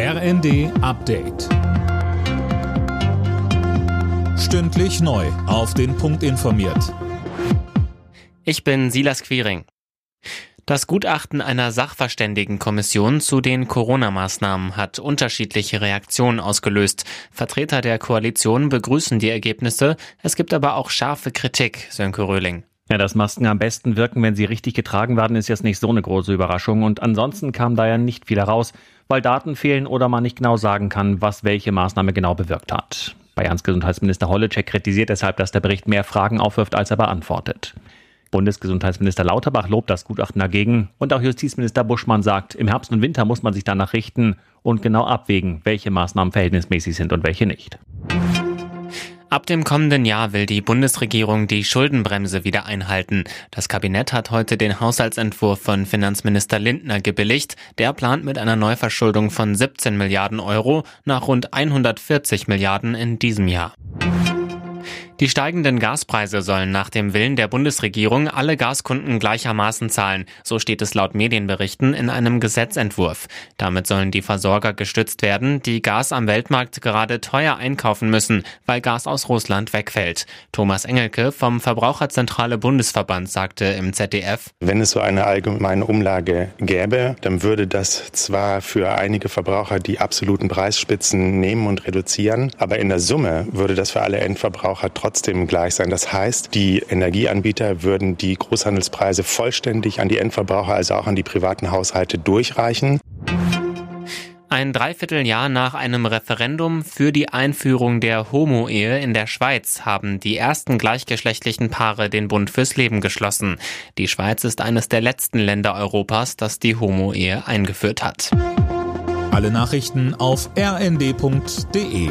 RND Update. Stündlich neu. Auf den Punkt informiert. Ich bin Silas Quiring. Das Gutachten einer Sachverständigenkommission zu den Corona-Maßnahmen hat unterschiedliche Reaktionen ausgelöst. Vertreter der Koalition begrüßen die Ergebnisse. Es gibt aber auch scharfe Kritik, Sönke Röhling. Ja, dass Masken am besten wirken, wenn sie richtig getragen werden, ist jetzt nicht so eine große Überraschung. Und ansonsten kam da ja nicht viel heraus, weil Daten fehlen oder man nicht genau sagen kann, was welche Maßnahme genau bewirkt hat. Bayerns Gesundheitsminister Holleczek kritisiert deshalb, dass der Bericht mehr Fragen aufwirft, als er beantwortet. Bundesgesundheitsminister Lauterbach lobt das Gutachten dagegen und auch Justizminister Buschmann sagt, im Herbst und Winter muss man sich danach richten und genau abwägen, welche Maßnahmen verhältnismäßig sind und welche nicht. Ab dem kommenden Jahr will die Bundesregierung die Schuldenbremse wieder einhalten. Das Kabinett hat heute den Haushaltsentwurf von Finanzminister Lindner gebilligt. Der plant mit einer Neuverschuldung von 17 Milliarden Euro nach rund 140 Milliarden in diesem Jahr. Die steigenden Gaspreise sollen nach dem Willen der Bundesregierung alle Gaskunden gleichermaßen zahlen. So steht es laut Medienberichten in einem Gesetzentwurf. Damit sollen die Versorger gestützt werden, die Gas am Weltmarkt gerade teuer einkaufen müssen, weil Gas aus Russland wegfällt. Thomas Engelke vom Verbraucherzentrale Bundesverband sagte im ZDF, Wenn es so eine allgemeine Umlage gäbe, dann würde das zwar für einige Verbraucher die absoluten Preisspitzen nehmen und reduzieren, aber in der Summe würde das für alle Endverbraucher trotzdem trotzdem gleich sein. Das heißt, die Energieanbieter würden die Großhandelspreise vollständig an die Endverbraucher, also auch an die privaten Haushalte durchreichen. Ein Dreivierteljahr nach einem Referendum für die Einführung der Homo-Ehe in der Schweiz haben die ersten gleichgeschlechtlichen Paare den Bund fürs Leben geschlossen. Die Schweiz ist eines der letzten Länder Europas, das die Homo-Ehe eingeführt hat. Alle Nachrichten auf rnd.de